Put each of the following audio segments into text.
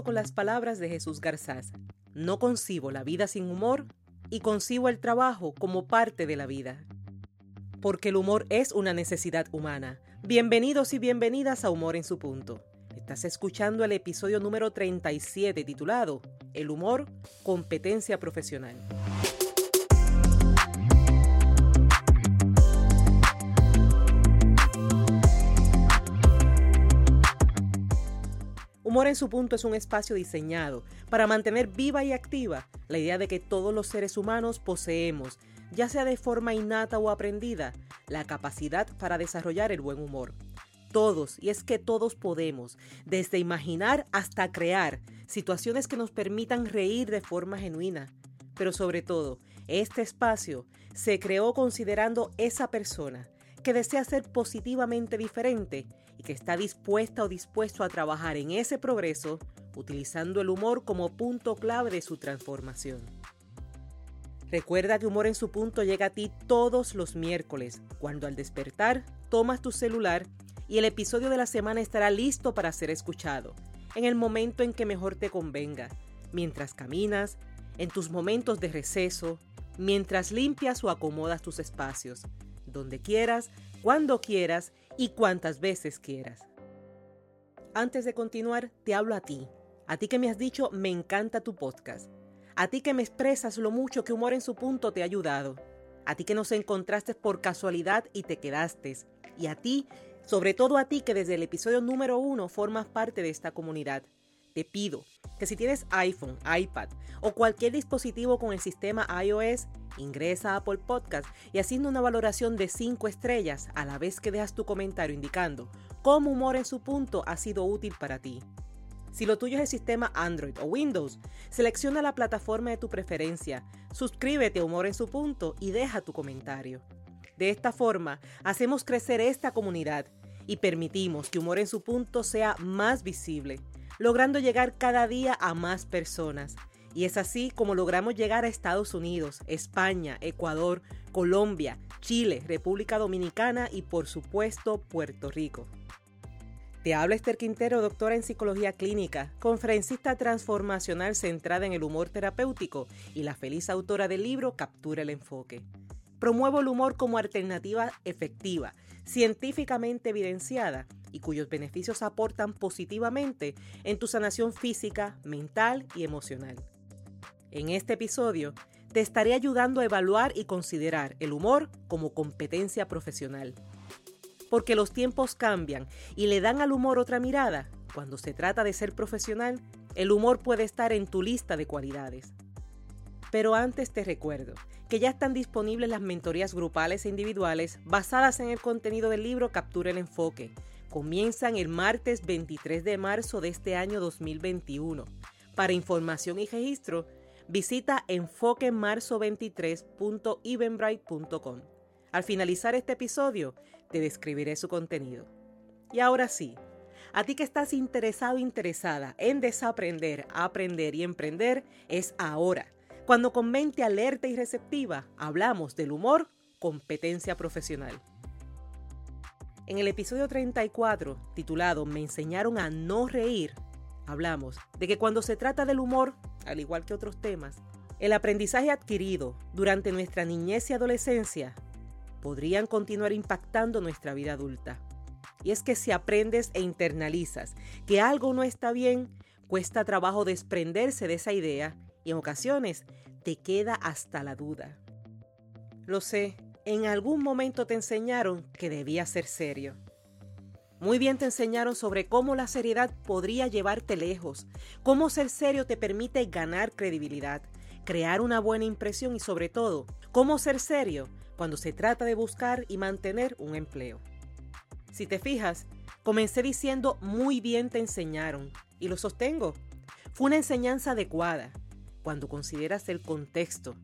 Con las palabras de Jesús Garzás. No concibo la vida sin humor y concibo el trabajo como parte de la vida. Porque el humor es una necesidad humana. Bienvenidos y bienvenidas a Humor en su punto. Estás escuchando el episodio número 37 titulado El humor, competencia profesional. Humor en su punto es un espacio diseñado para mantener viva y activa la idea de que todos los seres humanos poseemos, ya sea de forma innata o aprendida, la capacidad para desarrollar el buen humor. Todos, y es que todos podemos, desde imaginar hasta crear situaciones que nos permitan reír de forma genuina. Pero sobre todo, este espacio se creó considerando esa persona que desea ser positivamente diferente que está dispuesta o dispuesto a trabajar en ese progreso utilizando el humor como punto clave de su transformación. Recuerda que Humor en su punto llega a ti todos los miércoles, cuando al despertar tomas tu celular y el episodio de la semana estará listo para ser escuchado, en el momento en que mejor te convenga, mientras caminas, en tus momentos de receso, mientras limpias o acomodas tus espacios donde quieras, cuando quieras y cuantas veces quieras. Antes de continuar, te hablo a ti, a ti que me has dicho me encanta tu podcast, a ti que me expresas lo mucho que Humor en su punto te ha ayudado, a ti que nos encontraste por casualidad y te quedaste, y a ti, sobre todo a ti que desde el episodio número uno formas parte de esta comunidad. Te pido que si tienes iPhone, iPad o cualquier dispositivo con el sistema iOS, ingresa a Apple Podcast y haciendo una valoración de 5 estrellas a la vez que dejas tu comentario indicando cómo Humor en su punto ha sido útil para ti. Si lo tuyo es el sistema Android o Windows, selecciona la plataforma de tu preferencia, suscríbete a Humor en su punto y deja tu comentario. De esta forma, hacemos crecer esta comunidad y permitimos que Humor en su punto sea más visible, logrando llegar cada día a más personas y es así como logramos llegar a Estados Unidos, España, Ecuador, Colombia, Chile, República Dominicana y por supuesto Puerto Rico. Te habla Esther Quintero, doctora en psicología clínica, conferencista transformacional centrada en el humor terapéutico y la feliz autora del libro Captura el enfoque. Promuevo el humor como alternativa efectiva, científicamente evidenciada y cuyos beneficios aportan positivamente en tu sanación física, mental y emocional. En este episodio te estaré ayudando a evaluar y considerar el humor como competencia profesional. Porque los tiempos cambian y le dan al humor otra mirada. Cuando se trata de ser profesional, el humor puede estar en tu lista de cualidades. Pero antes te recuerdo que ya están disponibles las mentorías grupales e individuales basadas en el contenido del libro Captura el Enfoque. Comienzan el martes 23 de marzo de este año 2021. Para información y registro, visita enfoquemarzo23.evenbright.com. Al finalizar este episodio, te describiré su contenido. Y ahora sí, a ti que estás interesado interesada en desaprender, aprender y emprender, es ahora. Cuando con mente alerta y receptiva hablamos del humor, competencia profesional. En el episodio 34, titulado Me enseñaron a no reír, hablamos de que cuando se trata del humor, al igual que otros temas, el aprendizaje adquirido durante nuestra niñez y adolescencia podrían continuar impactando nuestra vida adulta. Y es que si aprendes e internalizas que algo no está bien, cuesta trabajo desprenderse de esa idea y en ocasiones te queda hasta la duda. Lo sé, en algún momento te enseñaron que debía ser serio. Muy bien te enseñaron sobre cómo la seriedad podría llevarte lejos, cómo ser serio te permite ganar credibilidad, crear una buena impresión y sobre todo, cómo ser serio cuando se trata de buscar y mantener un empleo. Si te fijas, comencé diciendo muy bien te enseñaron y lo sostengo. Fue una enseñanza adecuada cuando consideras el contexto.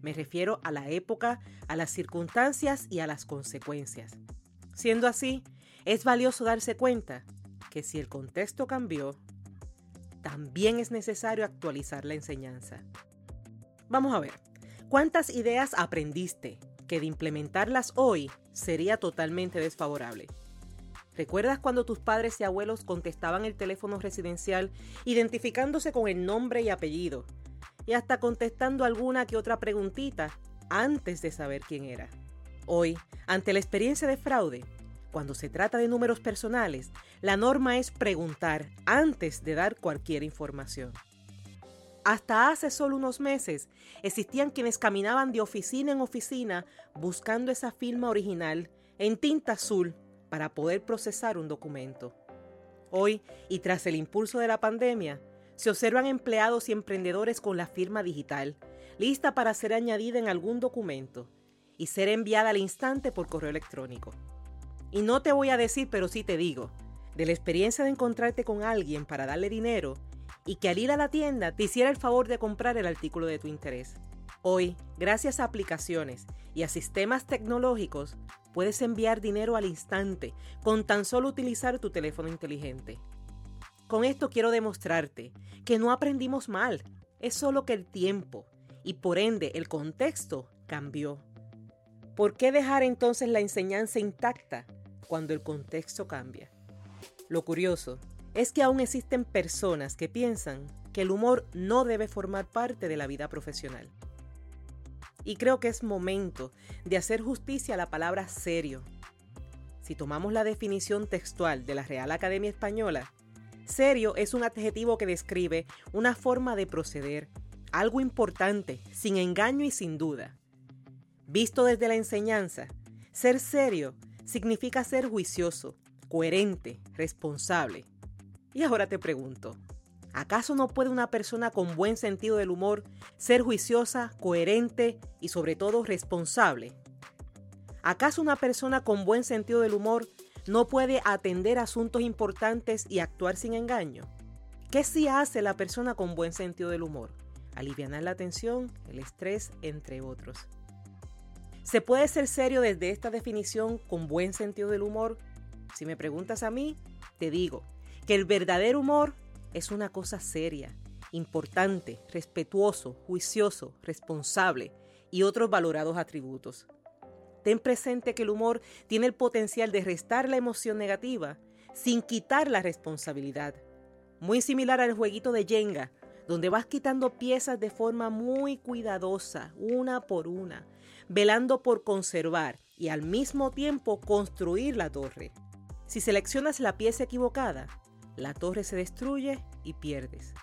Me refiero a la época, a las circunstancias y a las consecuencias. Siendo así, es valioso darse cuenta que si el contexto cambió, también es necesario actualizar la enseñanza. Vamos a ver, ¿cuántas ideas aprendiste que de implementarlas hoy sería totalmente desfavorable? ¿Recuerdas cuando tus padres y abuelos contestaban el teléfono residencial identificándose con el nombre y apellido? Y hasta contestando alguna que otra preguntita antes de saber quién era. Hoy, ante la experiencia de fraude, cuando se trata de números personales, la norma es preguntar antes de dar cualquier información. Hasta hace solo unos meses existían quienes caminaban de oficina en oficina buscando esa firma original en tinta azul para poder procesar un documento. Hoy, y tras el impulso de la pandemia, se observan empleados y emprendedores con la firma digital, lista para ser añadida en algún documento y ser enviada al instante por correo electrónico. Y no te voy a decir, pero sí te digo, de la experiencia de encontrarte con alguien para darle dinero y que al ir a la tienda te hiciera el favor de comprar el artículo de tu interés. Hoy, gracias a aplicaciones y a sistemas tecnológicos, puedes enviar dinero al instante con tan solo utilizar tu teléfono inteligente. Con esto quiero demostrarte que no aprendimos mal, es solo que el tiempo y por ende el contexto cambió. ¿Por qué dejar entonces la enseñanza intacta cuando el contexto cambia? Lo curioso es que aún existen personas que piensan que el humor no debe formar parte de la vida profesional. Y creo que es momento de hacer justicia a la palabra serio. Si tomamos la definición textual de la Real Academia Española, serio es un adjetivo que describe una forma de proceder, algo importante, sin engaño y sin duda. Visto desde la enseñanza, ser serio significa ser juicioso, coherente, responsable. Y ahora te pregunto, ¿acaso no puede una persona con buen sentido del humor ser juiciosa, coherente y sobre todo responsable? ¿Acaso una persona con buen sentido del humor no puede atender asuntos importantes y actuar sin engaño? ¿Qué sí hace la persona con buen sentido del humor? Aliviar la tensión, el estrés, entre otros. ¿Se puede ser serio desde esta definición con buen sentido del humor? Si me preguntas a mí, te digo que el verdadero humor es una cosa seria, importante, respetuoso, juicioso, responsable y otros valorados atributos. Ten presente que el humor tiene el potencial de restar la emoción negativa sin quitar la responsabilidad. Muy similar al jueguito de Jenga, donde vas quitando piezas de forma muy cuidadosa, una por una, velando por conservar y al mismo tiempo construir la torre. Si seleccionas la pieza equivocada, la torre se destruye y pierdes.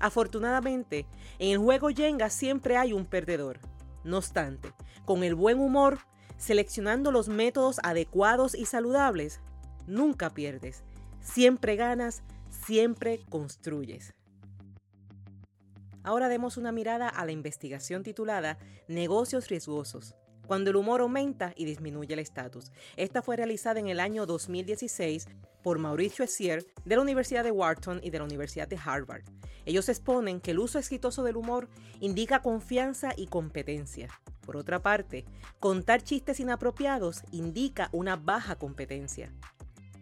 Afortunadamente, en el juego Jenga siempre hay un perdedor. No obstante, con el buen humor, seleccionando los métodos adecuados y saludables, nunca pierdes. Siempre ganas, siempre construyes. Ahora demos una mirada a la investigación titulada Negocios riesgosos, cuando el humor aumenta y disminuye el estatus. Esta fue realizada en el año 2016 por Mauricio Essier de la Universidad de Wharton y de la Universidad de Harvard. Ellos exponen que el uso exitoso del humor indica confianza y competencia. Por otra parte, contar chistes inapropiados indica una baja competencia.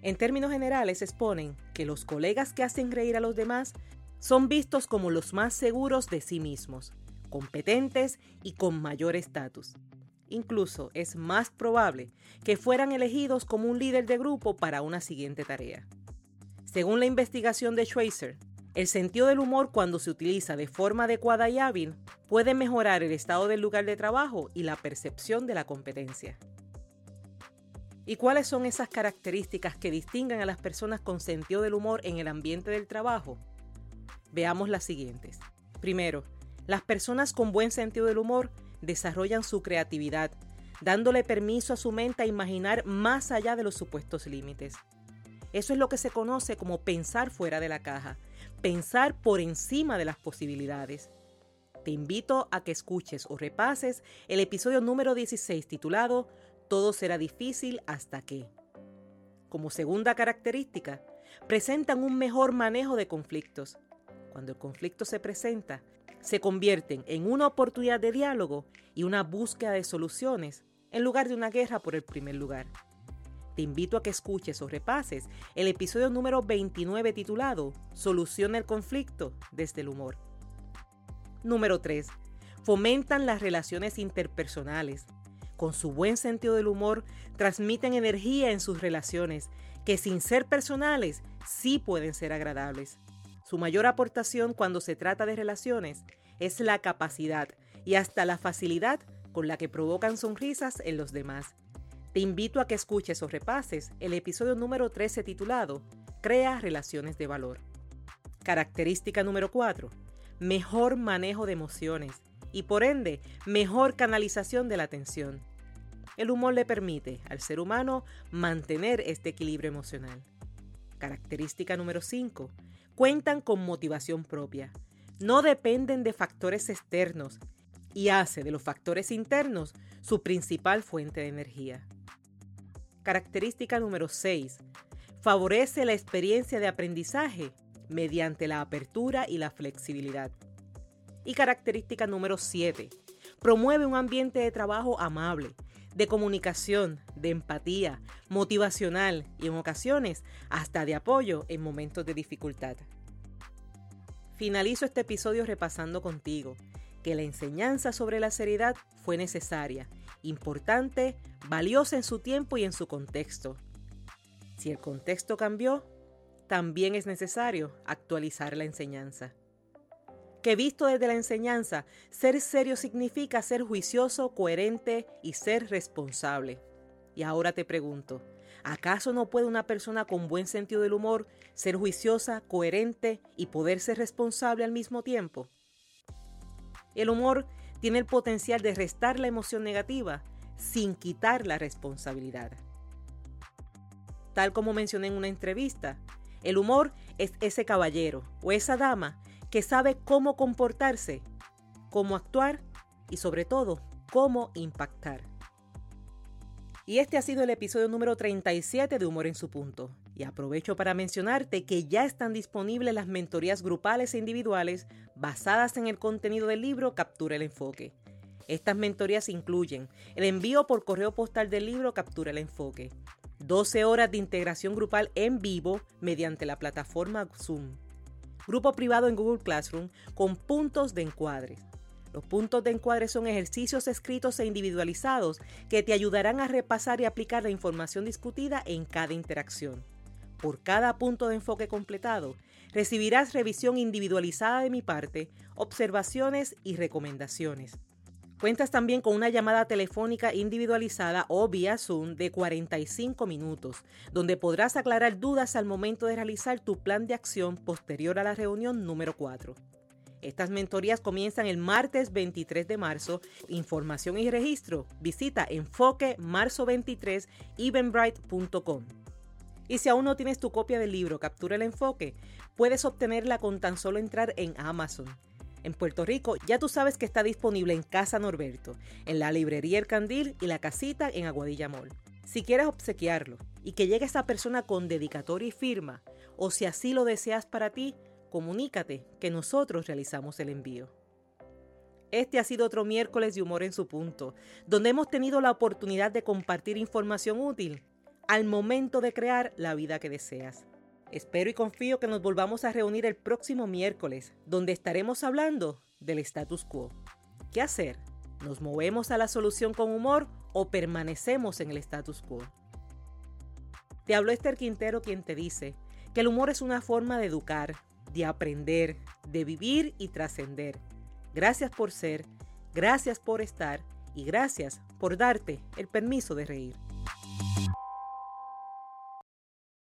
En términos generales, exponen que los colegas que hacen reír a los demás son vistos como los más seguros de sí mismos, competentes y con mayor estatus. Incluso es más probable que fueran elegidos como un líder de grupo para una siguiente tarea. Según la investigación de Schweizer, el sentido del humor cuando se utiliza de forma adecuada y hábil puede mejorar el estado del lugar de trabajo y la percepción de la competencia. ¿Y cuáles son esas características que distinguen a las personas con sentido del humor en el ambiente del trabajo? Veamos las siguientes. Primero, las personas con buen sentido del humor desarrollan su creatividad, dándole permiso a su mente a imaginar más allá de los supuestos límites. Eso es lo que se conoce como pensar fuera de la caja, pensar por encima de las posibilidades. Te invito a que escuches o repases el episodio número 16 titulado Todo será difícil hasta que. Como segunda característica, presentan un mejor manejo de conflictos, cuando el conflicto se presenta, se convierten en una oportunidad de diálogo y una búsqueda de soluciones en lugar de una guerra por el primer lugar. Te invito a que escuches o repases el episodio número 29 titulado Soluciona el conflicto desde el humor. Número 3. Fomentan las relaciones interpersonales. con su buen sentido del humor, transmiten energía en sus relaciones, que sin ser personales, sí pueden ser agradables. Su mayor aportación cuando se trata de relaciones es la capacidad y hasta la facilidad con la que provocan sonrisas en los demás. Te invito a que escuches o repases el episodio número 13 titulado Crea relaciones de valor. Característica número 4. Mejor manejo de emociones y por ende mejor canalización de la atención. El humor le permite al ser humano mantener este equilibrio emocional. Característica número 5. Cuentan con motivación propia. No dependen de factores externos y hace de los factores internos su principal fuente de energía. Característica número 6. Favorece la experiencia de aprendizaje mediante la apertura y la flexibilidad. Y característica número 7. Promueve un ambiente de trabajo amable, de comunicación, de empatía, motivacional y en ocasiones hasta de apoyo en momentos de dificultad. Finalizo este episodio repasando contigo que la enseñanza sobre la seriedad fue necesaria, importante, valiosa en su tiempo y en su contexto. Si el contexto cambió, también es necesario actualizar la enseñanza. Que visto desde la enseñanza, ser serio significa ser juicioso, coherente y ser responsable. Y ahora te pregunto, ¿acaso no puede una persona con buen sentido del humor ser juiciosa, coherente y poder ser responsable al mismo tiempo? El humor tiene el potencial de restar la emoción negativa sin quitar la responsabilidad. Tal como mencioné en una entrevista, el humor es ese caballero o esa dama que sabe cómo comportarse, cómo actuar y sobre todo cómo impactar. Y este ha sido el episodio número 37 de Humor en su punto. Y aprovecho para mencionarte que ya están disponibles las mentorías grupales e individuales basadas en el contenido del libro Captura el Enfoque. Estas mentorías incluyen el envío por correo postal del libro Captura el Enfoque, 12 horas de integración grupal en vivo mediante la plataforma Zoom. Grupo privado en Google Classroom con puntos de encuadre. Los puntos de encuadre son ejercicios escritos e individualizados que te ayudarán a repasar y aplicar la información discutida en cada interacción. Por cada punto de enfoque completado, recibirás revisión individualizada de mi parte, observaciones y recomendaciones. Cuentas también con una llamada telefónica individualizada o vía Zoom de 45 minutos, donde podrás aclarar dudas al momento de realizar tu plan de acción posterior a la reunión número 4. Estas mentorías comienzan el martes 23 de marzo. Información y registro. Visita enfoque marzo 23 eventbrite.com. Y si aún no tienes tu copia del libro Captura el Enfoque, puedes obtenerla con tan solo entrar en Amazon en Puerto Rico, ya tú sabes que está disponible en Casa Norberto, en la librería El Candil y la casita en Aguadilla Mall. Si quieres obsequiarlo y que llegue esa persona con dedicatoria y firma, o si así lo deseas para ti, comunícate que nosotros realizamos el envío. Este ha sido otro miércoles de humor en su punto, donde hemos tenido la oportunidad de compartir información útil al momento de crear la vida que deseas. Espero y confío que nos volvamos a reunir el próximo miércoles, donde estaremos hablando del status quo. ¿Qué hacer? ¿Nos movemos a la solución con humor o permanecemos en el status quo? Te habló Esther Quintero quien te dice que el humor es una forma de educar, de aprender, de vivir y trascender. Gracias por ser, gracias por estar y gracias por darte el permiso de reír.